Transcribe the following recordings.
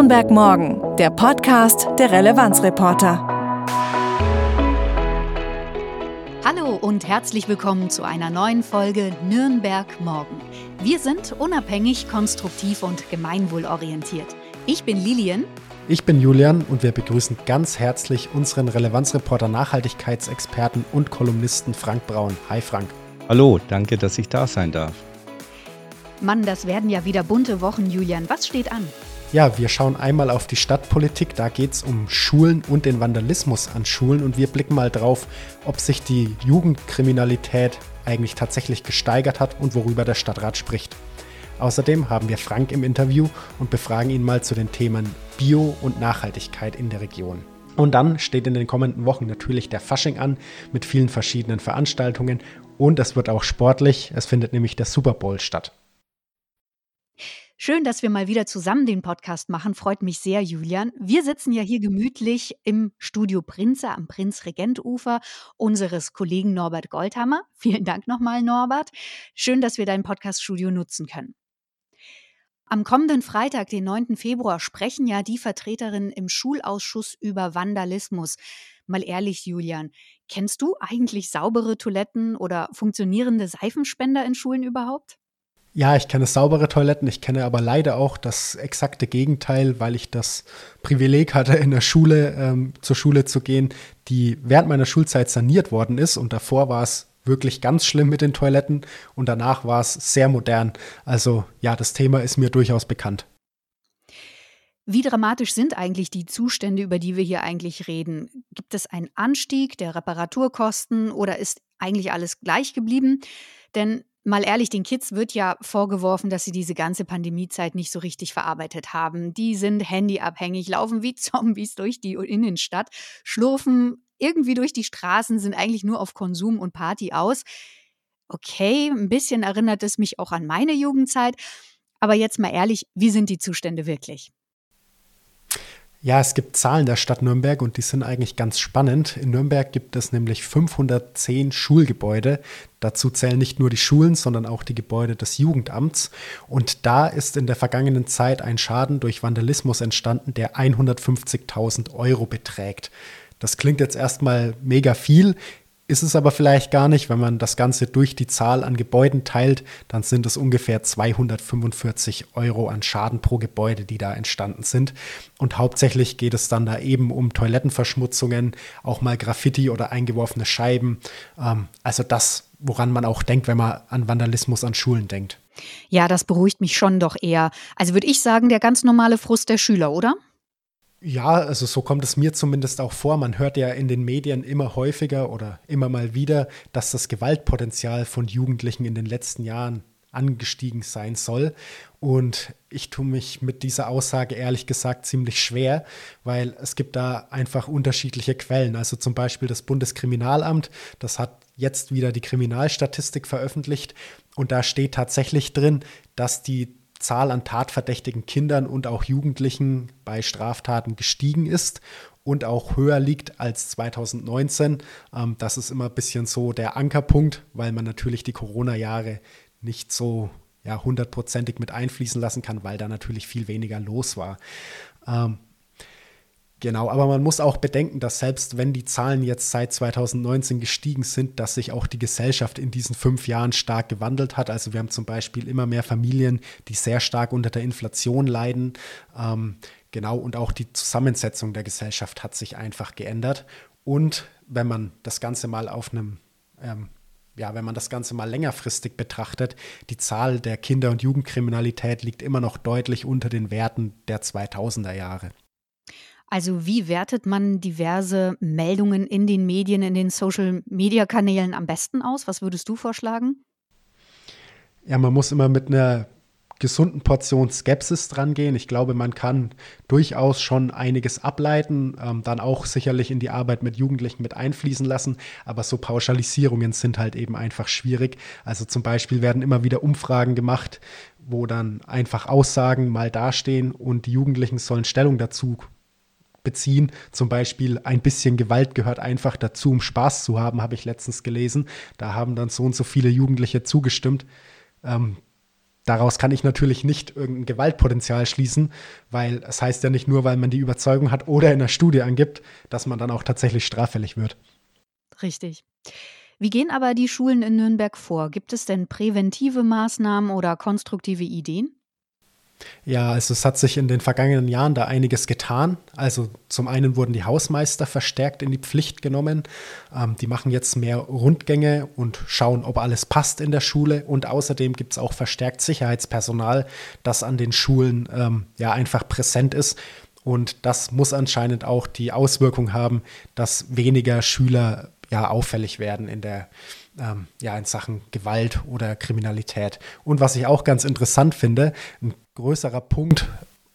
Nürnberg Morgen, der Podcast der Relevanzreporter. Hallo und herzlich willkommen zu einer neuen Folge Nürnberg Morgen. Wir sind unabhängig, konstruktiv und gemeinwohlorientiert. Ich bin Lilian. Ich bin Julian und wir begrüßen ganz herzlich unseren Relevanzreporter Nachhaltigkeitsexperten und Kolumnisten Frank Braun. Hi Frank. Hallo, danke, dass ich da sein darf. Mann, das werden ja wieder bunte Wochen, Julian. Was steht an? Ja, wir schauen einmal auf die Stadtpolitik. Da geht es um Schulen und den Vandalismus an Schulen. Und wir blicken mal drauf, ob sich die Jugendkriminalität eigentlich tatsächlich gesteigert hat und worüber der Stadtrat spricht. Außerdem haben wir Frank im Interview und befragen ihn mal zu den Themen Bio und Nachhaltigkeit in der Region. Und dann steht in den kommenden Wochen natürlich der Fasching an mit vielen verschiedenen Veranstaltungen und es wird auch sportlich. Es findet nämlich der Super Bowl statt. Schön, dass wir mal wieder zusammen den Podcast machen. Freut mich sehr, Julian. Wir sitzen ja hier gemütlich im Studio Prinze am Prinz-Regent-Ufer unseres Kollegen Norbert Goldhammer. Vielen Dank nochmal, Norbert. Schön, dass wir dein Podcast-Studio nutzen können. Am kommenden Freitag, den 9. Februar, sprechen ja die Vertreterinnen im Schulausschuss über Vandalismus. Mal ehrlich, Julian, kennst du eigentlich saubere Toiletten oder funktionierende Seifenspender in Schulen überhaupt? Ja, ich kenne saubere Toiletten, ich kenne aber leider auch das exakte Gegenteil, weil ich das Privileg hatte, in der Schule ähm, zur Schule zu gehen, die während meiner Schulzeit saniert worden ist und davor war es wirklich ganz schlimm mit den Toiletten und danach war es sehr modern. Also ja, das Thema ist mir durchaus bekannt. Wie dramatisch sind eigentlich die Zustände, über die wir hier eigentlich reden? Gibt es einen Anstieg der Reparaturkosten oder ist eigentlich alles gleich geblieben? Denn Mal ehrlich, den Kids wird ja vorgeworfen, dass sie diese ganze Pandemiezeit nicht so richtig verarbeitet haben. Die sind handyabhängig, laufen wie Zombies durch die Innenstadt, schlurfen irgendwie durch die Straßen, sind eigentlich nur auf Konsum und Party aus. Okay, ein bisschen erinnert es mich auch an meine Jugendzeit. Aber jetzt mal ehrlich, wie sind die Zustände wirklich? Ja, es gibt Zahlen der Stadt Nürnberg und die sind eigentlich ganz spannend. In Nürnberg gibt es nämlich 510 Schulgebäude. Dazu zählen nicht nur die Schulen, sondern auch die Gebäude des Jugendamts. Und da ist in der vergangenen Zeit ein Schaden durch Vandalismus entstanden, der 150.000 Euro beträgt. Das klingt jetzt erstmal mega viel, ist es aber vielleicht gar nicht. Wenn man das Ganze durch die Zahl an Gebäuden teilt, dann sind es ungefähr 245 Euro an Schaden pro Gebäude, die da entstanden sind. Und hauptsächlich geht es dann da eben um Toilettenverschmutzungen, auch mal Graffiti oder eingeworfene Scheiben. Ähm, also das, woran man auch denkt, wenn man an Vandalismus an Schulen denkt. Ja, das beruhigt mich schon doch eher. Also würde ich sagen, der ganz normale Frust der Schüler, oder? Ja, also so kommt es mir zumindest auch vor. Man hört ja in den Medien immer häufiger oder immer mal wieder, dass das Gewaltpotenzial von Jugendlichen in den letzten Jahren angestiegen sein soll. Und ich tue mich mit dieser Aussage ehrlich gesagt ziemlich schwer, weil es gibt da einfach unterschiedliche Quellen. Also zum Beispiel das Bundeskriminalamt, das hat jetzt wieder die Kriminalstatistik veröffentlicht und da steht tatsächlich drin, dass die Zahl an tatverdächtigen Kindern und auch Jugendlichen bei Straftaten gestiegen ist und auch höher liegt als 2019. Ähm, das ist immer ein bisschen so der Ankerpunkt, weil man natürlich die Corona-Jahre nicht so ja, hundertprozentig mit einfließen lassen kann, weil da natürlich viel weniger los war. Genau, aber man muss auch bedenken, dass selbst wenn die Zahlen jetzt seit 2019 gestiegen sind, dass sich auch die Gesellschaft in diesen fünf Jahren stark gewandelt hat. Also wir haben zum Beispiel immer mehr Familien, die sehr stark unter der Inflation leiden. Ähm, genau, und auch die Zusammensetzung der Gesellschaft hat sich einfach geändert. Und wenn man das Ganze mal auf einem ähm, ja, wenn man das Ganze mal längerfristig betrachtet, die Zahl der Kinder- und Jugendkriminalität liegt immer noch deutlich unter den Werten der 2000er Jahre. Also wie wertet man diverse Meldungen in den Medien, in den Social-Media-Kanälen am besten aus? Was würdest du vorschlagen? Ja, man muss immer mit einer gesunden Portion Skepsis dran gehen. Ich glaube, man kann durchaus schon einiges ableiten, ähm, dann auch sicherlich in die Arbeit mit Jugendlichen mit einfließen lassen. Aber so Pauschalisierungen sind halt eben einfach schwierig. Also zum Beispiel werden immer wieder Umfragen gemacht, wo dann einfach Aussagen mal dastehen und die Jugendlichen sollen Stellung dazu beziehen. Zum Beispiel ein bisschen Gewalt gehört einfach dazu, um Spaß zu haben, habe ich letztens gelesen. Da haben dann so und so viele Jugendliche zugestimmt. Ähm, daraus kann ich natürlich nicht irgendein Gewaltpotenzial schließen, weil es heißt ja nicht nur, weil man die Überzeugung hat oder in der Studie angibt, dass man dann auch tatsächlich straffällig wird. Richtig. Wie gehen aber die Schulen in Nürnberg vor? Gibt es denn präventive Maßnahmen oder konstruktive Ideen? Ja, also es hat sich in den vergangenen Jahren da einiges getan. Also zum einen wurden die Hausmeister verstärkt in die Pflicht genommen. Ähm, die machen jetzt mehr Rundgänge und schauen, ob alles passt in der Schule. Und außerdem gibt es auch verstärkt Sicherheitspersonal, das an den Schulen ähm, ja einfach präsent ist. Und das muss anscheinend auch die Auswirkung haben, dass weniger Schüler ja auffällig werden in der ähm, ja in Sachen Gewalt oder Kriminalität. Und was ich auch ganz interessant finde, ein größerer Punkt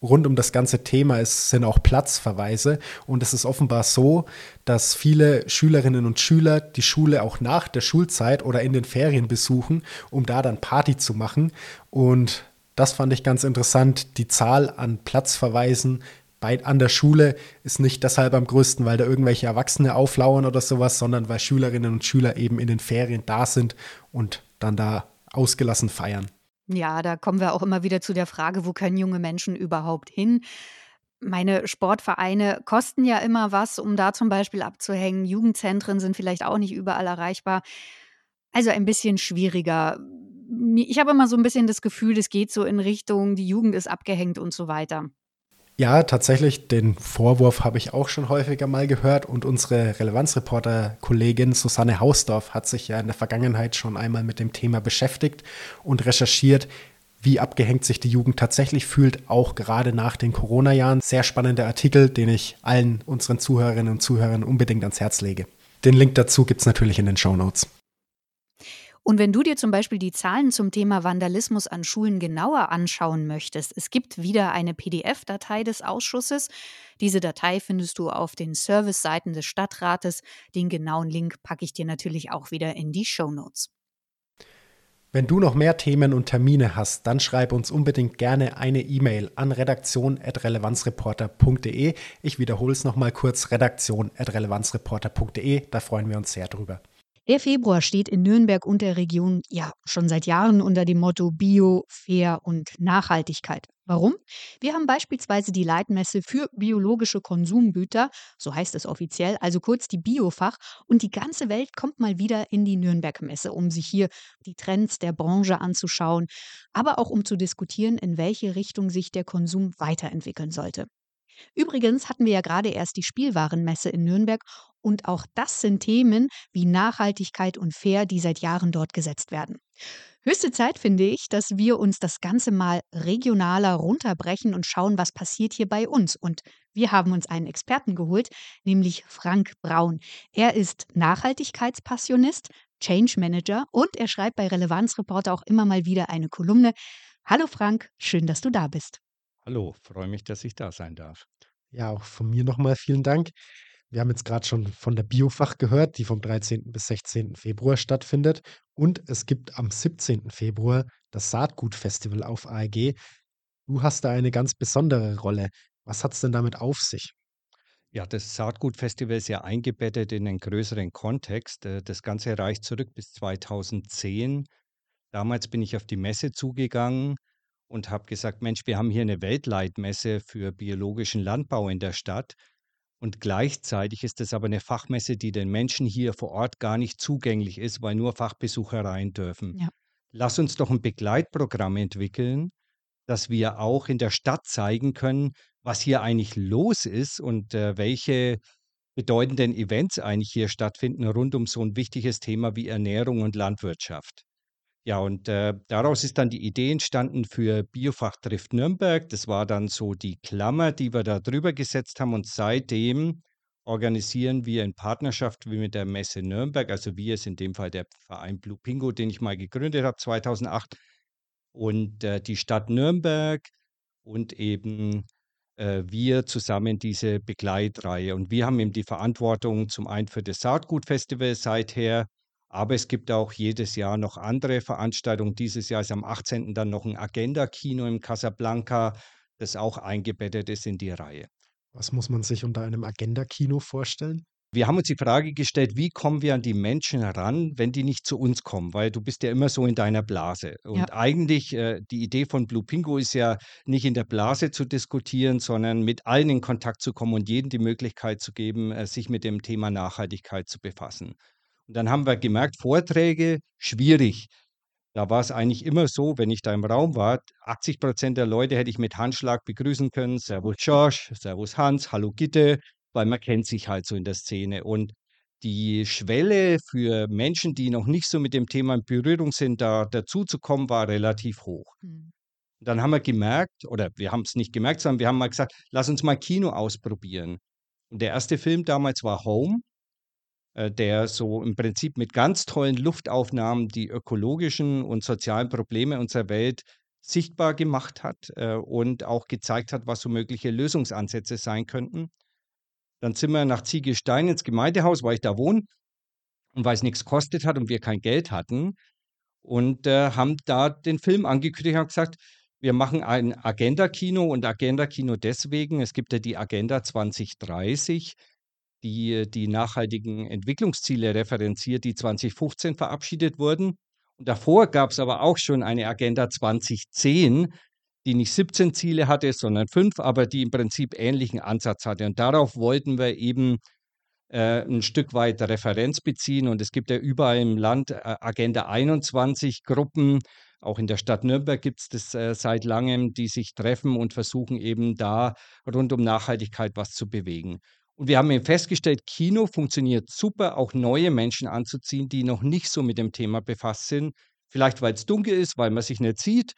rund um das ganze Thema ist, sind auch Platzverweise. Und es ist offenbar so, dass viele Schülerinnen und Schüler die Schule auch nach der Schulzeit oder in den Ferien besuchen, um da dann Party zu machen. Und das fand ich ganz interessant. Die Zahl an Platzverweisen bei, an der Schule ist nicht deshalb am größten, weil da irgendwelche Erwachsene auflauern oder sowas, sondern weil Schülerinnen und Schüler eben in den Ferien da sind und dann da ausgelassen feiern. Ja, da kommen wir auch immer wieder zu der Frage, wo können junge Menschen überhaupt hin? Meine Sportvereine kosten ja immer was, um da zum Beispiel abzuhängen. Jugendzentren sind vielleicht auch nicht überall erreichbar. Also ein bisschen schwieriger. Ich habe immer so ein bisschen das Gefühl, es geht so in Richtung, die Jugend ist abgehängt und so weiter. Ja, tatsächlich, den Vorwurf habe ich auch schon häufiger mal gehört und unsere Relevanzreporter-Kollegin Susanne Hausdorf hat sich ja in der Vergangenheit schon einmal mit dem Thema beschäftigt und recherchiert, wie abgehängt sich die Jugend tatsächlich fühlt, auch gerade nach den Corona-Jahren. Sehr spannender Artikel, den ich allen unseren Zuhörerinnen und Zuhörern unbedingt ans Herz lege. Den Link dazu gibt es natürlich in den Show Notes. Und wenn du dir zum Beispiel die Zahlen zum Thema Vandalismus an Schulen genauer anschauen möchtest, es gibt wieder eine PDF-Datei des Ausschusses. Diese Datei findest du auf den Service-Seiten des Stadtrates. Den genauen Link packe ich dir natürlich auch wieder in die Show Notes. Wenn du noch mehr Themen und Termine hast, dann schreib uns unbedingt gerne eine E-Mail an redaktion.relevanzreporter.de. Ich wiederhole es nochmal kurz, redaktion.relevanzreporter.de. Da freuen wir uns sehr drüber. Der Februar steht in Nürnberg und der Region ja schon seit Jahren unter dem Motto Bio, Fair und Nachhaltigkeit. Warum? Wir haben beispielsweise die Leitmesse für biologische Konsumgüter, so heißt es offiziell, also kurz die Biofach, und die ganze Welt kommt mal wieder in die Nürnberg-Messe, um sich hier die Trends der Branche anzuschauen, aber auch um zu diskutieren, in welche Richtung sich der Konsum weiterentwickeln sollte. Übrigens hatten wir ja gerade erst die Spielwarenmesse in Nürnberg und auch das sind Themen wie Nachhaltigkeit und Fair, die seit Jahren dort gesetzt werden. Höchste Zeit finde ich, dass wir uns das Ganze mal regionaler runterbrechen und schauen, was passiert hier bei uns. Und wir haben uns einen Experten geholt, nämlich Frank Braun. Er ist Nachhaltigkeitspassionist, Change Manager und er schreibt bei Relevanzreporter auch immer mal wieder eine Kolumne. Hallo Frank, schön, dass du da bist. Hallo, freue mich, dass ich da sein darf. Ja, auch von mir nochmal vielen Dank. Wir haben jetzt gerade schon von der Biofach gehört, die vom 13. bis 16. Februar stattfindet. Und es gibt am 17. Februar das Saatgutfestival auf AEG. Du hast da eine ganz besondere Rolle. Was hat es denn damit auf sich? Ja, das Saatgutfestival ist ja eingebettet in einen größeren Kontext. Äh, das Ganze reicht zurück bis 2010. Damals bin ich auf die Messe zugegangen und habe gesagt, Mensch, wir haben hier eine Weltleitmesse für biologischen Landbau in der Stadt. Und gleichzeitig ist es aber eine Fachmesse, die den Menschen hier vor Ort gar nicht zugänglich ist, weil nur Fachbesucher rein dürfen. Ja. Lass uns doch ein Begleitprogramm entwickeln, dass wir auch in der Stadt zeigen können, was hier eigentlich los ist und äh, welche bedeutenden Events eigentlich hier stattfinden rund um so ein wichtiges Thema wie Ernährung und Landwirtschaft. Ja, und äh, daraus ist dann die Idee entstanden für Biofach trifft Nürnberg. Das war dann so die Klammer, die wir da drüber gesetzt haben. Und seitdem organisieren wir in Partnerschaft wie mit der Messe Nürnberg, also wir ist in dem Fall der Verein Blue Pingo, den ich mal gegründet habe 2008 und äh, die Stadt Nürnberg und eben äh, wir zusammen diese Begleitreihe. Und wir haben eben die Verantwortung zum einen für das Saatgutfestival seither aber es gibt auch jedes Jahr noch andere Veranstaltungen. Dieses Jahr ist am 18. dann noch ein Agenda-Kino im Casablanca, das auch eingebettet ist in die Reihe. Was muss man sich unter einem Agenda-Kino vorstellen? wir haben uns die Frage gestellt, wie kommen wir an die Menschen heran, wenn die nicht zu uns kommen? Weil du bist ja immer so in deiner Blase. Und Ja. eigentlich, äh, die Idee von Blue Pingo ist ja nicht in der Blase zu diskutieren, sondern mit allen in Kontakt zu kommen und jedem die Möglichkeit zu geben, äh, sich mit dem Thema Nachhaltigkeit zu befassen. Und dann haben wir gemerkt, Vorträge, schwierig. Da war es eigentlich immer so, wenn ich da im Raum war, 80 Prozent der Leute hätte ich mit Handschlag begrüßen können. Servus Josh, Servus Hans, hallo Gitte, weil man kennt sich halt so in der Szene. Und die Schwelle für Menschen, die noch nicht so mit dem Thema in Berührung sind, da dazuzukommen, war relativ hoch. Hm. Dann haben wir gemerkt, oder wir haben es nicht gemerkt, sondern wir haben mal gesagt, lass uns mal Kino ausprobieren. Und der erste Film damals war Home, der so im Prinzip mit ganz tollen Luftaufnahmen die ökologischen und sozialen Probleme unserer Welt sichtbar gemacht hat äh, und auch gezeigt hat, was so mögliche Lösungsansätze sein könnten. Dann sind wir nach Ziegelstein ins Gemeindehaus, weil ich da wohne und weil es nichts kostet hat und wir kein Geld hatten und äh, haben da den Film angekündigt und gesagt, wir machen ein Agenda-Kino und Agenda-Kino deswegen, es gibt ja die Agenda 2030, die die nachhaltigen Entwicklungsziele referenziert, die 2015 verabschiedet wurden. Und davor gab es aber auch schon eine Agenda 2010, die nicht 17 Ziele hatte, sondern fünf, aber die im Prinzip ähnlichen Ansatz hatte. Und darauf wollten wir eben äh, ein Stück weit Referenz beziehen. Und es gibt ja überall im Land äh, Agenda 21 Gruppen. Auch in der Stadt Nürnberg gibt es das äh, seit langem, die sich treffen und versuchen eben da rund um Nachhaltigkeit was zu bewegen. Und wir haben eben festgestellt, Kino funktioniert super, auch neue Menschen anzuziehen, die noch nicht so mit dem Thema befasst sind. Vielleicht, weil es dunkel ist, weil man sich nicht sieht.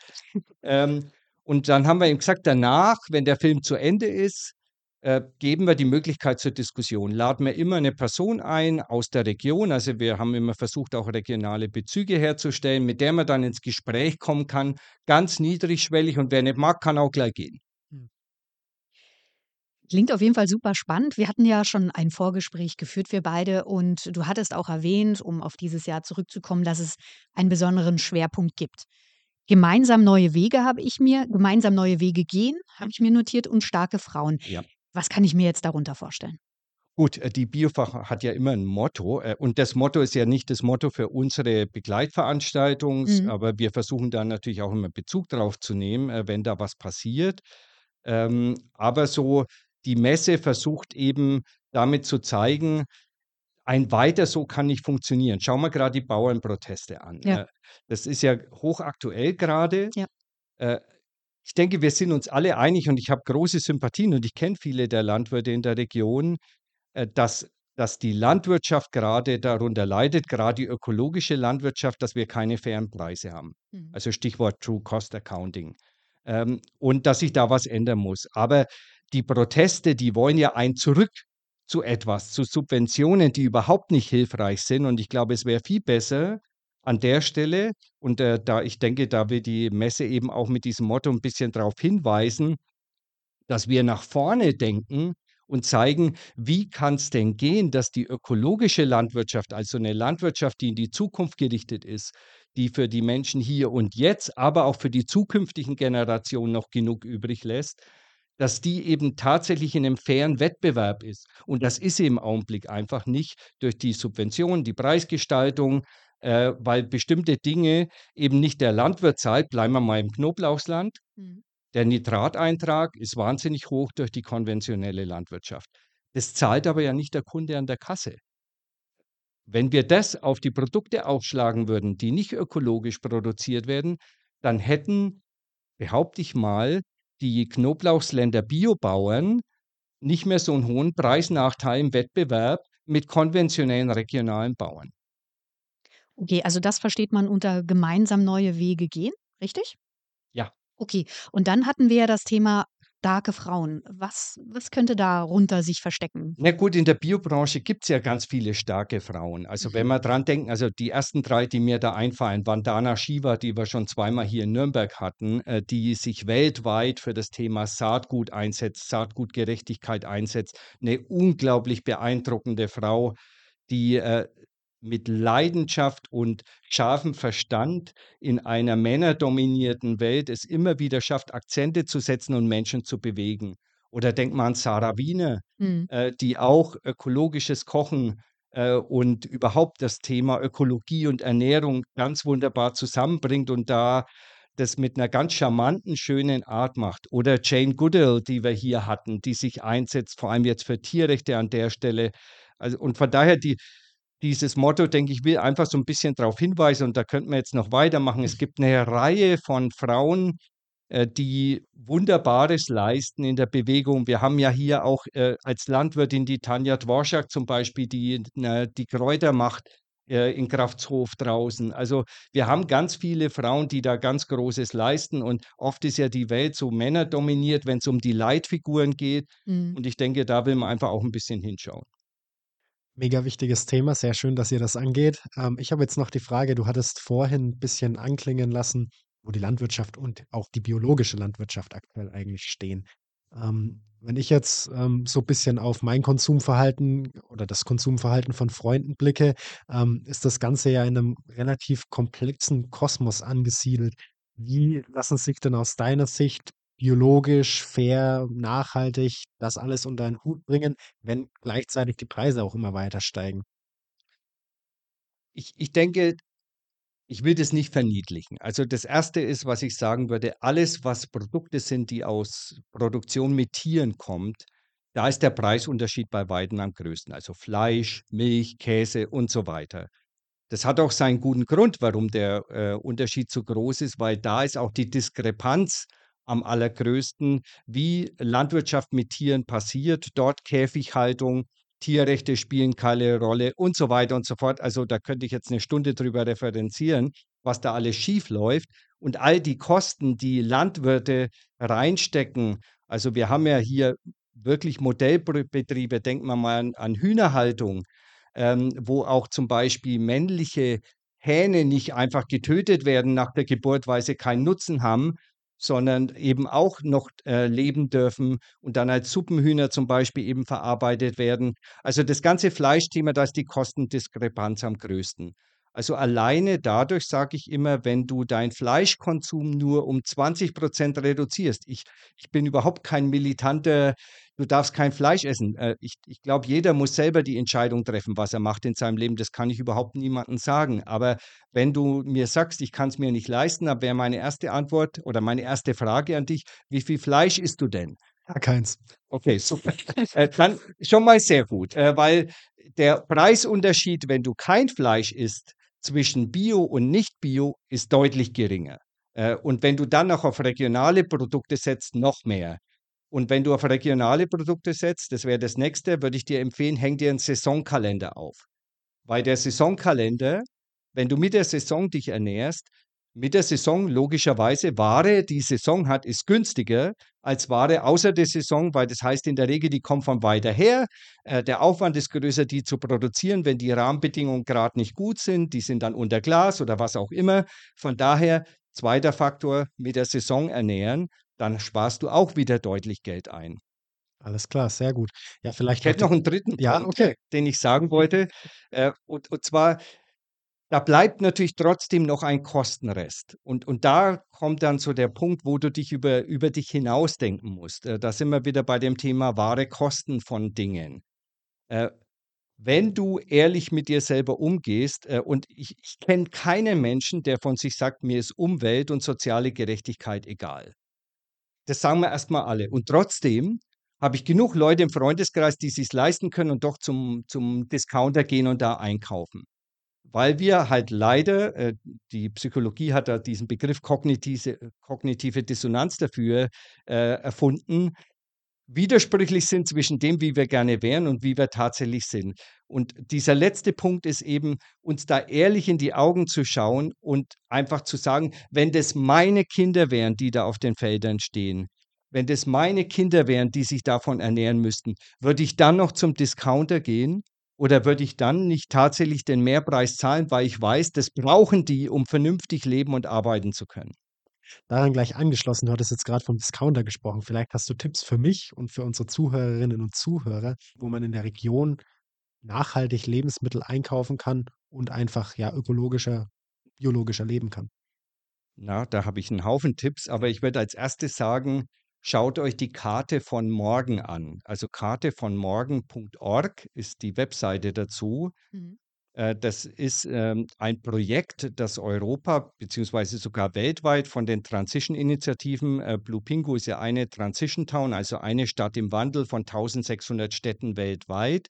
ähm, und dann haben wir ihm gesagt, danach, wenn der Film zu Ende ist, äh, geben wir die Möglichkeit zur Diskussion. Laden wir immer eine Person ein aus der Region. Also wir haben immer versucht, auch regionale Bezüge herzustellen, mit der man dann ins Gespräch kommen kann. Ganz niedrigschwellig und wer nicht mag, kann auch gleich gehen. Klingt auf jeden Fall super spannend. Wir hatten ja schon ein Vorgespräch geführt, wir beide, und du hattest auch erwähnt, um auf dieses Jahr zurückzukommen, dass es einen besonderen Schwerpunkt gibt. Gemeinsam neue Wege habe ich mir, gemeinsam neue Wege gehen, habe ich mir notiert, und starke Frauen. Ja. Was kann ich mir jetzt darunter vorstellen? Gut, äh, die Biofach hat ja immer ein Motto äh, und das Motto ist ja nicht das Motto für unsere Begleitveranstaltung, Mhm. aber wir versuchen da natürlich auch immer Bezug drauf zu nehmen, äh, wenn da was passiert. Ähm, aber so die Messe versucht eben damit zu zeigen, ein weiter so kann nicht funktionieren. Schauen wir gerade die Bauernproteste an. Ja. Äh, Das ist ja hochaktuell gerade. Ja. Äh, Ich denke, wir sind uns alle einig und ich habe große Sympathien und ich kenne viele der Landwirte in der Region, äh, dass, dass die Landwirtschaft gerade darunter leidet, gerade die ökologische Landwirtschaft, dass wir keine fairen Preise haben. Mhm. Also Stichwort True Cost Accounting. Ähm, und dass sich da was ändern muss. Aber die Proteste, die wollen ja ein Zurück zu etwas, zu Subventionen, die überhaupt nicht hilfreich sind. Und ich glaube, es wäre viel besser an der Stelle, und äh, da ich denke, da will die Messe eben auch mit diesem Motto ein bisschen darauf hinweisen, dass wir nach vorne denken und zeigen, wie kann es denn gehen, dass die ökologische Landwirtschaft, also eine Landwirtschaft, die in die Zukunft gerichtet ist, die für die Menschen hier und jetzt, aber auch für die zukünftigen Generationen noch genug übrig lässt, dass die eben tatsächlich in einem fairen Wettbewerb ist. Und das ist sie im Augenblick einfach nicht durch die Subventionen, die Preisgestaltung, äh, weil bestimmte Dinge eben nicht der Landwirt zahlt. Bleiben wir mal im Knoblauchsland. Mhm. Der Nitrateintrag ist wahnsinnig hoch durch die konventionelle Landwirtschaft. Das zahlt aber ja nicht der Kunde an der Kasse. Wenn wir das auf die Produkte aufschlagen würden, die nicht ökologisch produziert werden, dann hätten, behaupte ich mal, die Knoblauchsländer Biobauern nicht mehr so einen hohen Preisnachteil im Wettbewerb mit konventionellen regionalen Bauern. Okay, also das versteht man unter gemeinsam neue Wege gehen, richtig? Ja. Okay, und dann hatten wir ja das Thema starke Frauen. Was, was könnte darunter sich verstecken? Na gut, in der Biobranche gibt es ja ganz viele starke Frauen. Also wenn Mhm. wir dran denken, also die ersten drei, die mir da einfallen, Vandana Shiva, die wir schon zweimal hier in Nürnberg hatten, äh, die sich weltweit für das Thema Saatgut einsetzt, Saatgutgerechtigkeit einsetzt. Eine unglaublich beeindruckende Frau, die äh, mit Leidenschaft und scharfem Verstand in einer männerdominierten Welt es immer wieder schafft, Akzente zu setzen und Menschen zu bewegen. Oder denk mal an Sarah Wiener, mhm. äh, die auch ökologisches Kochen äh, und überhaupt das Thema Ökologie und Ernährung ganz wunderbar zusammenbringt und da das mit einer ganz charmanten, schönen Art macht. Oder Jane Goodall, die wir hier hatten, die sich einsetzt, vor allem jetzt für Tierrechte an der Stelle. Also, und von daher die, dieses Motto, denke ich, will einfach so ein bisschen darauf hinweisen und da könnten wir jetzt noch weitermachen. Es gibt eine Reihe von Frauen, äh, die Wunderbares leisten in der Bewegung. Wir haben ja hier auch äh, als Landwirtin die Tanja Dworschak zum Beispiel, die die Kräuter macht äh, in Kraftshof draußen. Also wir haben ganz viele Frauen, die da ganz Großes leisten und oft ist ja die Welt so männerdominiert, wenn es um die Leitfiguren geht. Mhm. Und ich denke, da will man einfach auch ein bisschen hinschauen. Mega wichtiges Thema, sehr schön, dass ihr das angeht. Ähm, ich habe jetzt noch die Frage, du hattest vorhin ein bisschen anklingen lassen, wo die Landwirtschaft und auch die biologische Landwirtschaft aktuell eigentlich stehen. Ähm, wenn ich jetzt ähm, so ein bisschen auf mein Konsumverhalten oder das Konsumverhalten von Freunden blicke, ähm, ist das Ganze ja in einem relativ komplexen Kosmos angesiedelt. Wie lassen sich denn aus deiner Sicht biologisch, fair, nachhaltig das alles unter einen Hut bringen, wenn gleichzeitig die Preise auch immer weiter steigen? Ich, ich denke, ich will das nicht verniedlichen. Also das Erste ist, was ich sagen würde, alles, was Produkte sind, die aus Produktion mit Tieren kommt, da ist der Preisunterschied bei weitem am größten. Also Fleisch, Milch, Käse und so weiter. Das hat auch seinen guten Grund, warum der äh, Unterschied so groß ist, weil da ist auch die Diskrepanz am allergrößten, wie Landwirtschaft mit Tieren passiert, dort Käfighaltung, Tierrechte spielen keine Rolle und so weiter und so fort. Also da könnte ich jetzt eine Stunde drüber referenzieren, was da alles schief läuft und all die Kosten, die Landwirte reinstecken. Also wir haben ja hier wirklich Modellbetriebe, denken wir mal an, an Hühnerhaltung, ähm, wo auch zum Beispiel männliche Hähne nicht einfach getötet werden nach der Geburt, weil sie keinen Nutzen haben, sondern eben auch noch äh, leben dürfen und dann als Suppenhühner zum Beispiel eben verarbeitet werden. Also das ganze Fleischthema, da ist die Kostendiskrepanz am größten. Also alleine dadurch sage ich immer, wenn du deinen Fleischkonsum nur um 20 Prozent reduzierst. Ich, ich bin überhaupt kein militanter, du darfst kein Fleisch essen. Äh, ich, ich glaube, jeder muss selber die Entscheidung treffen, was er macht in seinem Leben. Das kann ich überhaupt niemandem sagen. Aber wenn du mir sagst, ich kann es mir nicht leisten, dann wäre meine erste Antwort oder meine erste Frage an dich, wie viel Fleisch isst du denn? Ja, keins. Okay, super. äh, dann schon mal sehr gut, äh, weil der Preisunterschied, wenn du kein Fleisch isst, zwischen Bio und Nicht-Bio ist deutlich geringer. Äh, und wenn du dann noch auf regionale Produkte setzt, noch mehr. Und wenn du auf regionale Produkte setzt, das wäre das nächste, würde ich dir empfehlen, häng dir einen Saisonkalender auf. Weil der Saisonkalender, wenn du mit der Saison dich ernährst, mit der Saison logischerweise Ware, die Saison hat, ist günstiger als Ware außer der Saison, weil das heißt in der Regel, die kommen von weiter her. Äh, der Aufwand ist größer, die zu produzieren, wenn die Rahmenbedingungen gerade nicht gut sind. Die sind dann unter Glas oder was auch immer. Von daher, zweiter Faktor, mit der Saison ernähren, dann sparst du auch wieder deutlich Geld ein. Alles klar, sehr gut. Ja, vielleicht ich hätte noch einen dritten ja, Punkt, okay. den ich sagen wollte. Äh, und, und zwar, da bleibt natürlich trotzdem noch ein Kostenrest. Und, und da kommt dann so der Punkt, wo du dich über, über dich hinausdenken musst. Äh, da sind wir wieder bei dem Thema wahre Kosten von Dingen. Äh, wenn du ehrlich mit dir selber umgehst, äh, und ich, ich kenne keinen Menschen, der von sich sagt, mir ist Umwelt und soziale Gerechtigkeit egal. Das sagen wir erstmal alle. Und trotzdem habe ich genug Leute im Freundeskreis, die es sich leisten können und doch zum, zum Discounter gehen und da einkaufen weil wir halt leider, äh, die Psychologie hat da diesen Begriff kognitive, kognitive Dissonanz dafür äh, erfunden, widersprüchlich sind zwischen dem, wie wir gerne wären und wie wir tatsächlich sind. Und dieser letzte Punkt ist eben, uns da ehrlich in die Augen zu schauen und einfach zu sagen, wenn das meine Kinder wären, die da auf den Feldern stehen, wenn das meine Kinder wären, die sich davon ernähren müssten, würde ich dann noch zum Discounter gehen oder würde ich dann nicht tatsächlich den Mehrpreis zahlen, weil ich weiß, das brauchen die, um vernünftig leben und arbeiten zu können? Daran gleich angeschlossen, du hattest jetzt gerade vom Discounter gesprochen. Vielleicht hast du Tipps für mich und für unsere Zuhörerinnen und Zuhörer, wo man in der Region nachhaltig Lebensmittel einkaufen kann und einfach ja ökologischer, biologischer leben kann. Na, da habe ich einen Haufen Tipps, aber ich würde als erstes sagen, schaut euch die Karte von morgen an. Also kartevonmorgen.org ist die Webseite dazu. Mhm. Äh, das ist ähm, ein Projekt, das Europa beziehungsweise sogar weltweit von den Transition-Initiativen, äh, Blue Pingu ist ja eine Transition Town, also eine Stadt im Wandel von 1600 Städten weltweit.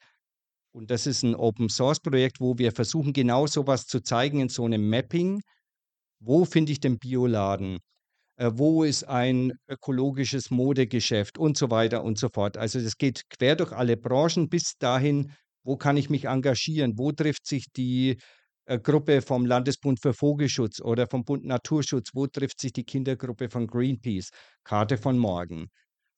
Und das ist ein Open-Source-Projekt, wo wir versuchen, genau sowas zu zeigen in so einem Mapping. Wo finde ich den Bioladen? Äh, wo ist ein ökologisches Modegeschäft und so weiter und so fort. Also das geht quer durch alle Branchen bis dahin, wo kann ich mich engagieren? Wo trifft sich die äh, Gruppe vom Landesbund für Vogelschutz oder vom Bund Naturschutz? Wo trifft sich die Kindergruppe von Greenpeace? Karte von morgen.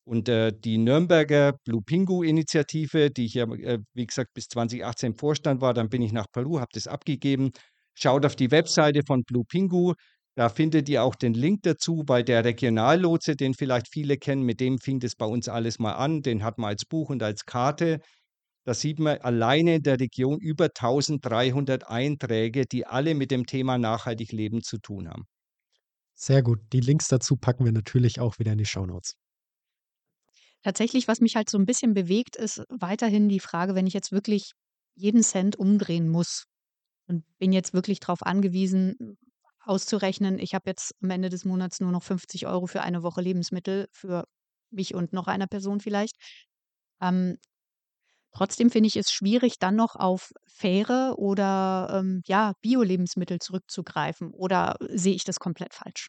Und äh, die Nürnberger Blue Pingu-Initiative, die ich ja, äh, wie gesagt, bis 2018 Vorstand war, dann bin ich nach Peru, habe das abgegeben. Schaut auf die Webseite von Blue Pingu. Da findet ihr auch den Link dazu bei der Regionallotse, den vielleicht viele kennen. Mit dem fing das bei uns alles mal an. Den hat man als Buch und als Karte. Da sieht man alleine in der Region über 1300 Einträge, die alle mit dem Thema nachhaltig leben zu tun haben. Sehr gut. Die Links dazu packen wir natürlich auch wieder in die Shownotes. Tatsächlich, was mich halt so ein bisschen bewegt, ist weiterhin die Frage, wenn ich jetzt wirklich jeden Cent umdrehen muss und bin jetzt wirklich darauf angewiesen, auszurechnen, ich habe jetzt am Ende des Monats nur noch 50 Euro für eine Woche Lebensmittel für mich und noch einer Person vielleicht. Ähm, Trotzdem finde ich es schwierig, dann noch auf faire oder ähm, ja, Bio-Lebensmittel zurückzugreifen. Oder sehe ich das komplett falsch?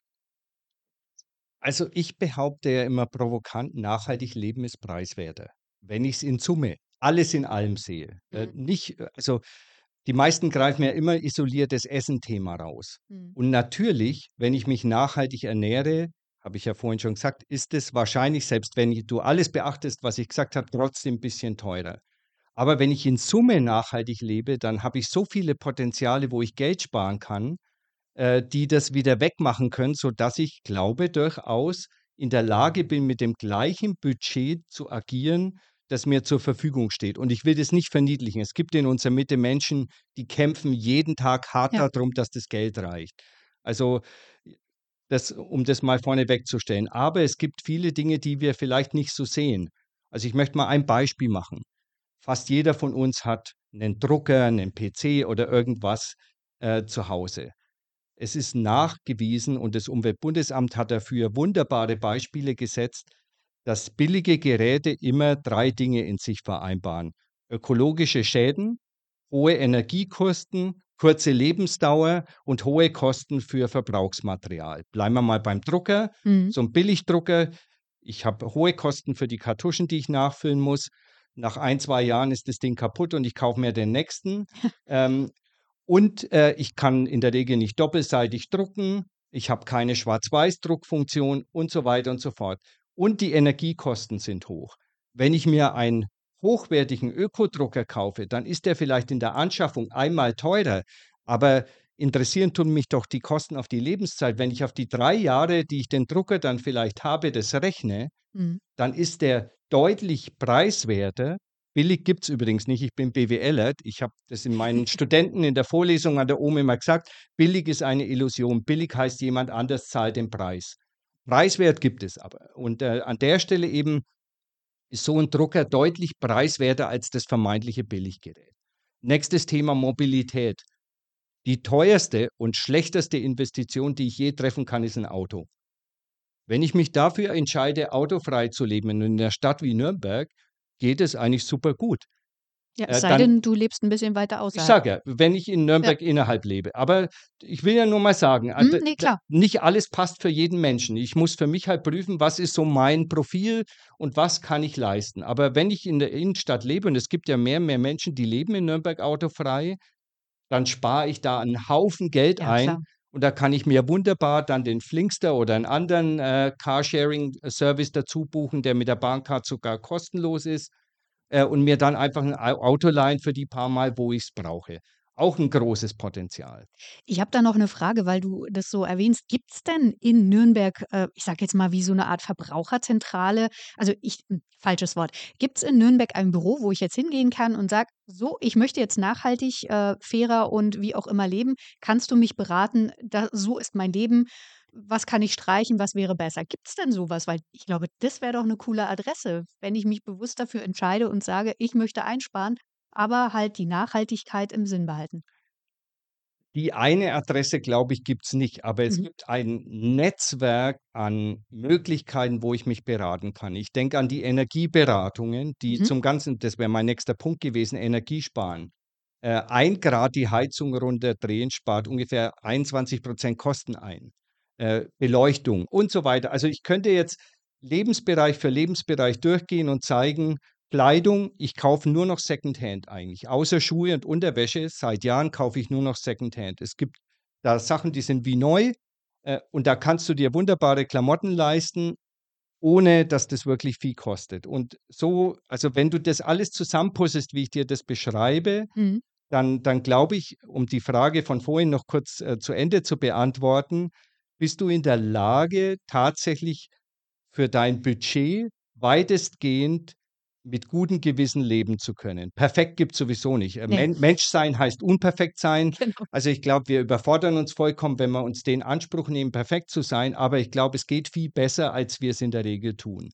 Also ich behaupte ja immer provokant, nachhaltig leben ist preiswerter. Wenn ich es in Summe, alles in allem sehe. Äh, mhm. nicht, äh, also die meisten greifen ja immer isoliertes Essen-Thema raus. Mhm. Und natürlich, wenn ich mich nachhaltig ernähre, habe ich ja vorhin schon gesagt, ist es wahrscheinlich, selbst wenn du alles beachtest, was ich gesagt habe, trotzdem ein bisschen teurer. Aber wenn ich in Summe nachhaltig lebe, dann habe ich so viele Potenziale, wo ich Geld sparen kann, äh, die das wieder wegmachen können, sodass ich glaube durchaus in der Lage bin, mit dem gleichen Budget zu agieren, das mir zur Verfügung steht. Und ich will das nicht verniedlichen. Es gibt in unserer Mitte Menschen, die kämpfen jeden Tag hart ja. darum, dass das Geld reicht. Also das, um das mal vorne wegzustellen. Aber es gibt viele Dinge, die wir vielleicht nicht so sehen. Also ich möchte mal ein Beispiel machen. Fast jeder von uns hat einen Drucker, einen PC oder irgendwas äh, zu Hause. Es ist nachgewiesen und das Umweltbundesamt hat dafür wunderbare Beispiele gesetzt, dass billige Geräte immer drei Dinge in sich vereinbaren. Ökologische Schäden, hohe Energiekosten, kurze Lebensdauer und hohe Kosten für Verbrauchsmaterial. Bleiben wir mal beim Drucker. Mhm. So ein Billigdrucker, ich habe hohe Kosten für die Kartuschen, die ich nachfüllen muss nach ein, zwei Jahren ist das Ding kaputt und ich kaufe mir den nächsten. ähm, und äh, ich kann in der Regel nicht doppelseitig drucken. Ich habe keine Schwarz-Weiß-Druckfunktion und so weiter und so fort. Und die Energiekosten sind hoch. Wenn ich mir einen hochwertigen Ökodrucker kaufe, dann ist der vielleicht in der Anschaffung einmal teurer, aber interessieren tun mich doch die Kosten auf die Lebenszeit. Wenn ich auf die drei Jahre, die ich den Drucker dann vielleicht habe, das rechne, mhm. dann ist der deutlich preiswerter. Billig gibt es übrigens nicht. Ich bin BWLer. Ich habe das in meinen Studenten in der Vorlesung an der OME immer gesagt. Billig ist eine Illusion. Billig heißt, jemand anders zahlt den Preis. Preiswert gibt es aber. Und äh, an der Stelle eben ist so ein Drucker deutlich preiswerter als das vermeintliche Billiggerät. Nächstes Thema Mobilität. Die teuerste und schlechteste Investition, die ich je treffen kann, ist ein Auto. Wenn ich mich dafür entscheide, autofrei zu leben in einer Stadt wie Nürnberg, geht es eigentlich super gut. Ja, es äh, sei denn, du lebst ein bisschen weiter außerhalb. Ich sage ja, wenn ich in Nürnberg ja. innerhalb lebe. Aber ich will ja nur mal sagen, hm, nee, nicht alles passt für jeden Menschen. Ich muss für mich halt prüfen, was ist so mein Profil und was kann ich leisten. Aber wenn ich in der Innenstadt lebe, und es gibt ja mehr und mehr Menschen, die leben in Nürnberg autofrei, dann spare ich da einen Haufen Geld ja, ein. Klar. Und da kann ich mir wunderbar dann den Flinkster oder einen anderen äh, Carsharing-Service dazu buchen, der mit der Bahncard sogar kostenlos ist äh, und mir dann einfach ein Auto leihen für die paar Mal, wo ich es brauche auch ein großes Potenzial. Ich habe da noch eine Frage, weil du das so erwähnst. Gibt es denn in Nürnberg, äh, ich sage jetzt mal wie so eine Art Verbraucherzentrale, also ich, hm, falsches Wort, gibt es in Nürnberg ein Büro, wo ich jetzt hingehen kann und sage, so, ich möchte jetzt nachhaltig, äh, fairer und wie auch immer leben, kannst du mich beraten, da, so ist mein Leben, was kann ich streichen, was wäre besser? Gibt es denn sowas? Weil ich glaube, das wäre doch eine coole Adresse, wenn ich mich bewusst dafür entscheide und sage, ich möchte einsparen, aber halt die Nachhaltigkeit im Sinn behalten. Die eine Adresse, glaube ich, gibt es nicht, aber es Mhm. gibt ein Netzwerk an Möglichkeiten, wo ich mich beraten kann. Ich denke an die Energieberatungen, die Mhm. zum Ganzen, das wäre mein nächster Punkt gewesen, Energiesparen. Äh, ein Grad die Heizung runterdrehen spart ungefähr 21 Prozent Kosten ein. Äh, Beleuchtung und so weiter. Also ich könnte jetzt Lebensbereich für Lebensbereich durchgehen und zeigen, Kleidung, ich kaufe nur noch Secondhand eigentlich. Außer Schuhe und Unterwäsche, seit Jahren kaufe ich nur noch Secondhand. Es gibt da Sachen, die sind wie neu äh, und da kannst du dir wunderbare Klamotten leisten, ohne dass das wirklich viel kostet. Und so, also wenn du das alles zusammenpuzzest, wie ich dir das beschreibe, Mhm. dann, dann glaube ich, um die Frage von vorhin noch kurz äh, zu Ende zu beantworten, bist du in der Lage, tatsächlich für dein Budget weitestgehend mit gutem Gewissen leben zu können. Perfekt gibt es sowieso nicht. Äh, Nee. Men Mensch sein heißt unperfekt sein. Genau. Also ich glaube, wir überfordern uns vollkommen, wenn wir uns den Anspruch nehmen, perfekt zu sein. Aber ich glaube, es geht viel besser, als wir es in der Regel tun.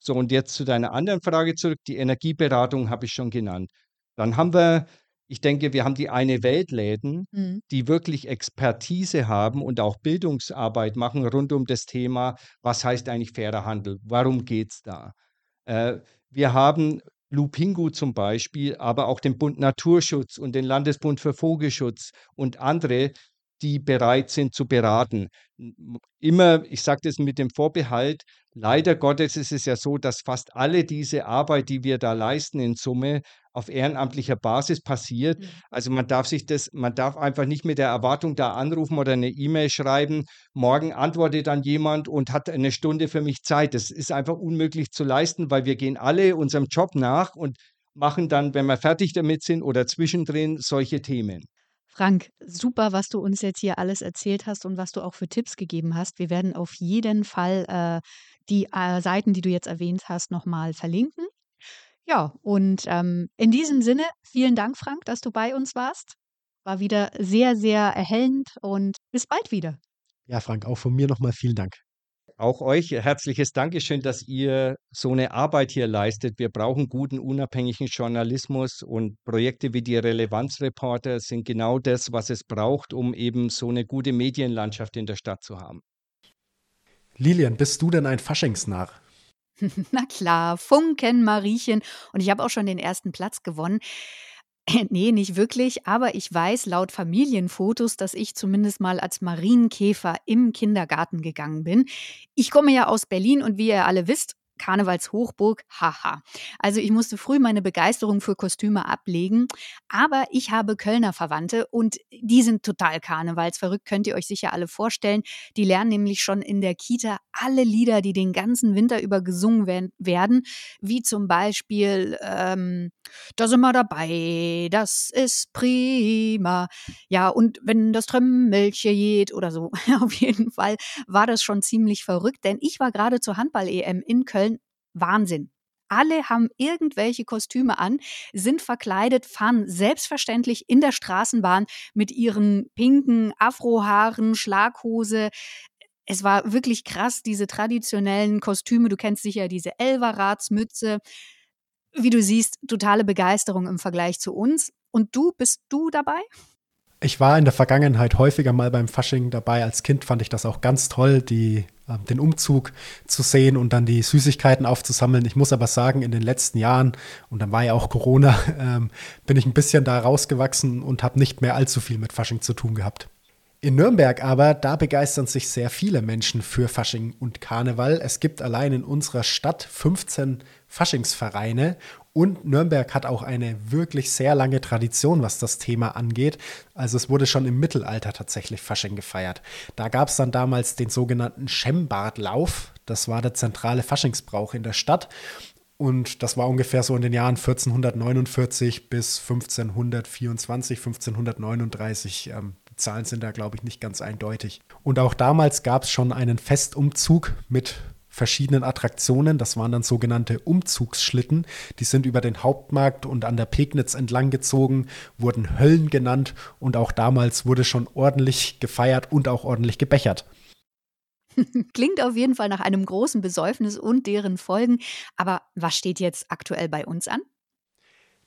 So, und jetzt zu deiner anderen Frage zurück. Die Energieberatung habe ich schon genannt. Dann haben wir, ich denke, wir haben die eine Weltläden, Mhm. die wirklich Expertise haben und auch Bildungsarbeit machen rund um das Thema, was heißt eigentlich fairer Handel? Warum geht es da? Äh, wir haben Blue Pingu zum Beispiel, aber auch den Bund Naturschutz und den Landesbund für Vogelschutz und andere, die bereit sind zu beraten. Immer, ich sage das mit dem Vorbehalt, leider Gottes ist es ja so, dass fast alle diese Arbeit, die wir da leisten in Summe, auf ehrenamtlicher Basis passiert. Mhm. Also man darf sich das, man darf einfach nicht mit der Erwartung da anrufen oder eine E-Mail schreiben, morgen antwortet dann jemand und hat eine Stunde für mich Zeit. Das ist einfach unmöglich zu leisten, weil wir gehen alle unserem Job nach und machen dann, wenn wir fertig damit sind oder zwischendrin solche Themen. Frank, super, was du uns jetzt hier alles erzählt hast und was du auch für Tipps gegeben hast. Wir werden auf jeden Fall äh, die äh, Seiten, die du jetzt erwähnt hast, nochmal verlinken. Ja, und ähm, in diesem Sinne, vielen Dank, Frank, dass du bei uns warst. War wieder sehr, sehr erhellend und bis bald wieder. Ja, Frank, auch von mir nochmal vielen Dank. Auch euch herzliches Dankeschön, dass ihr so eine Arbeit hier leistet. Wir brauchen guten, unabhängigen Journalismus und Projekte wie die Relevanzreporter sind genau das, was es braucht, um eben so eine gute Medienlandschaft in der Stadt zu haben. Lilian, bist du denn ein Faschingsnarr? Na klar, Funken, Mariechen. Und ich habe auch schon den ersten Platz gewonnen. Nee, nicht wirklich, aber ich weiß laut Familienfotos, dass ich zumindest mal als Marienkäfer im Kindergarten gegangen bin. Ich komme ja aus Berlin und wie ihr alle wisst, Karnevalshochburg, haha. Also ich musste früh meine Begeisterung für Kostüme ablegen, aber ich habe Kölner Verwandte und die sind total karnevalsverrückt, könnt ihr euch sicher alle vorstellen. Die lernen nämlich schon in der Kita alle Lieder, die den ganzen Winter über gesungen wer- werden, wie zum Beispiel ähm, Da sind wir dabei, das ist prima. Ja, und wenn das Trömmelche geht oder so, auf jeden Fall war das schon ziemlich verrückt, denn ich war gerade zur Handball-EM in Köln. Wahnsinn. Alle haben irgendwelche Kostüme an, sind verkleidet, fahren selbstverständlich in der Straßenbahn mit ihren pinken Afrohaaren, Schlaghose. Es war wirklich krass, diese traditionellen Kostüme. Du kennst sicher diese Elverratsmütze. Wie du siehst, totale Begeisterung im Vergleich zu uns. Und du, bist du dabei? Ich war in der Vergangenheit häufiger mal beim Fasching dabei. Als Kind fand ich das auch ganz toll, die, den Umzug zu sehen und dann die Süßigkeiten aufzusammeln. Ich muss aber sagen, in den letzten Jahren, und dann war ja auch Corona, ähm, bin ich ein bisschen da rausgewachsen und habe nicht mehr allzu viel mit Fasching zu tun gehabt. In Nürnberg aber, da begeistern sich sehr viele Menschen für Fasching und Karneval. Es gibt allein in unserer Stadt 15 Faschingsvereine und Nürnberg hat auch eine wirklich sehr lange Tradition, was das Thema angeht. Also es wurde schon im Mittelalter tatsächlich Fasching gefeiert. Da gab es dann damals den sogenannten Schembadlauf. Das war der zentrale Faschingsbrauch in der Stadt. Und das war ungefähr so in den Jahren 1449 bis 1524, 1539. Ähm, die Zahlen sind da, glaube ich, nicht ganz eindeutig. Und auch damals gab es schon einen Festumzug mit verschiedenen Attraktionen. Das waren dann sogenannte Umzugsschlitten. Die sind über den Hauptmarkt und an der Pegnitz entlang gezogen, wurden Höllen genannt und auch damals wurde schon ordentlich gefeiert und auch ordentlich gebechert. Klingt auf jeden Fall nach einem großen Besäufnis und deren Folgen. Aber was steht jetzt aktuell bei uns an?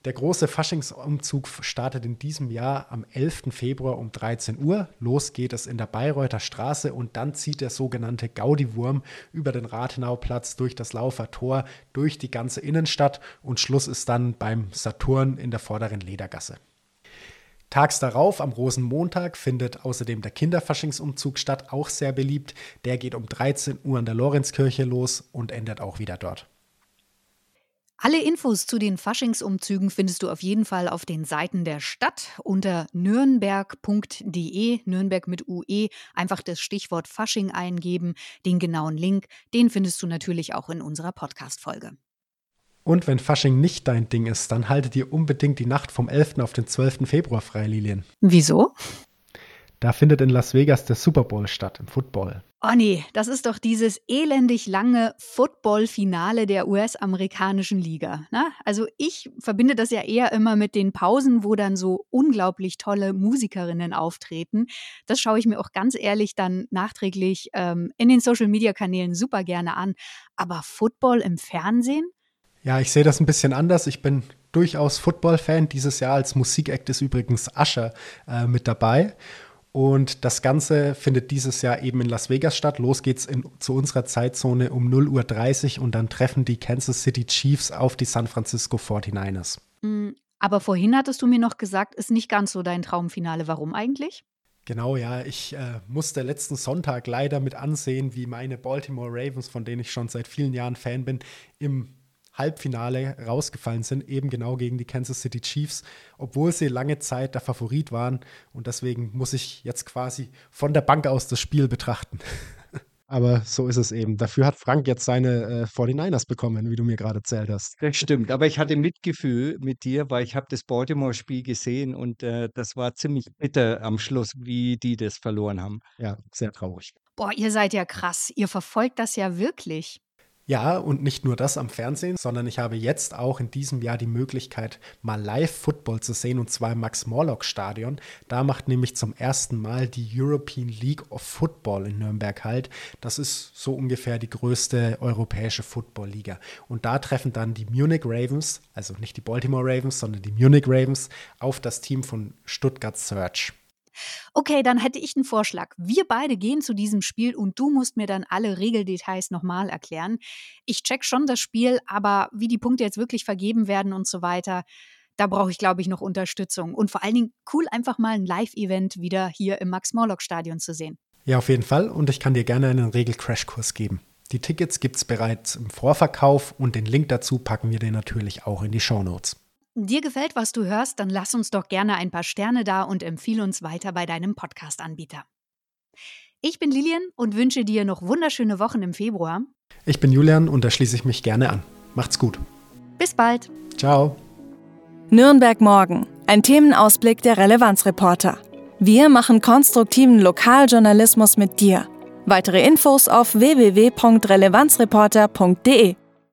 Der große Faschingsumzug startet in diesem Jahr am 11. Februar um 13 Uhr. Los geht es in der Bayreuther Straße und dann zieht der sogenannte Gaudi-Wurm über den Rathenauplatz durch das Laufer Tor, durch die ganze Innenstadt und Schluss ist dann beim Saturn in der vorderen Ledergasse. Tags darauf, am Rosenmontag, findet außerdem der Kinderfaschingsumzug statt, auch sehr beliebt. Der geht um 13 Uhr an der Lorenzkirche los und endet auch wieder dort. Alle Infos zu den Faschingsumzügen findest du auf jeden Fall auf den Seiten der Stadt unter nürnberg.de, Nürnberg mit UE, einfach das Stichwort Fasching eingeben, den genauen Link, den findest du natürlich auch in unserer Podcast-Folge. Und wenn Fasching nicht dein Ding ist, dann haltet ihr unbedingt die Nacht vom 11. auf den 12. Februar frei, Lilien. Wieso? Da findet in Las Vegas der Super Bowl statt, im Football. Oh nee, das ist doch dieses elendig lange Football-Finale der US-amerikanischen Liga. Ne? Also ich verbinde das ja eher immer mit den Pausen, wo dann so unglaublich tolle Musikerinnen auftreten. Das schaue ich mir auch ganz ehrlich dann nachträglich ähm, in den Social-Media-Kanälen super gerne an. Aber Football im Fernsehen? Ja, ich sehe das ein bisschen anders. Ich bin durchaus Football-Fan. Dieses Jahr als Musikakt ist übrigens Usher äh, mit dabei. Und das Ganze findet dieses Jahr eben in Las Vegas statt. Los geht's in, zu unserer Zeitzone um 0.30 Uhr und dann treffen die Kansas City Chiefs auf die San Francisco 49ers. Mm, aber vorhin hattest du mir noch gesagt, ist nicht ganz so dein Traumfinale. Warum eigentlich? Genau, ja. Ich äh, musste letzten Sonntag leider mit ansehen, wie meine Baltimore Ravens, von denen ich schon seit vielen Jahren Fan bin, im Halbfinale rausgefallen sind, eben genau gegen die Kansas City Chiefs, obwohl sie lange Zeit der Favorit waren. Und deswegen muss ich jetzt quasi von der Bank aus das Spiel betrachten. Aber so ist es eben. Dafür hat Frank jetzt seine äh, 49ers bekommen, wie du mir gerade erzählt hast. Das stimmt. Aber ich hatte Mitgefühl mit dir, weil ich habe das Baltimore-Spiel gesehen und äh, das war ziemlich bitter am Schluss, wie die das verloren haben. Ja, sehr traurig. Boah, ihr seid ja krass. Ihr verfolgt das ja wirklich. Ja, und nicht nur das am Fernsehen, sondern ich habe jetzt auch in diesem Jahr die Möglichkeit, mal Live-Football zu sehen, und zwar im Max-Morlock-Stadion. Da macht nämlich zum ersten Mal die European League of Football in Nürnberg halt. Das ist so ungefähr die größte europäische Football-Liga. Und da treffen dann die Munich Ravens, also nicht die Baltimore Ravens, sondern die Munich Ravens, auf das Team von Stuttgart Search. Okay, dann hätte ich einen Vorschlag. Wir beide gehen zu diesem Spiel und du musst mir dann alle Regeldetails nochmal erklären. Ich check schon das Spiel, aber wie die Punkte jetzt wirklich vergeben werden und so weiter, da brauche ich, glaube ich, noch Unterstützung. Und vor allen Dingen cool, einfach mal ein Live-Event wieder hier im Max-Morlock-Stadion zu sehen. Ja, auf jeden Fall. Und ich kann dir gerne einen Regel-Crashkurs geben. Die Tickets gibt es bereits im Vorverkauf und den Link dazu packen wir dir natürlich auch in die Show Notes. Dir gefällt, was du hörst, dann lass uns doch gerne ein paar Sterne da und empfehle uns weiter bei deinem Podcast-Anbieter. Ich bin Lilian und wünsche dir noch wunderschöne Wochen im Februar. Ich bin Julian und da schließe ich mich gerne an. Macht's gut. Bis bald. Ciao. Nürnberg morgen. Ein Themenausblick der Relevanzreporter. Wir machen konstruktiven Lokaljournalismus mit dir. Weitere Infos auf www.relevanzreporter.de.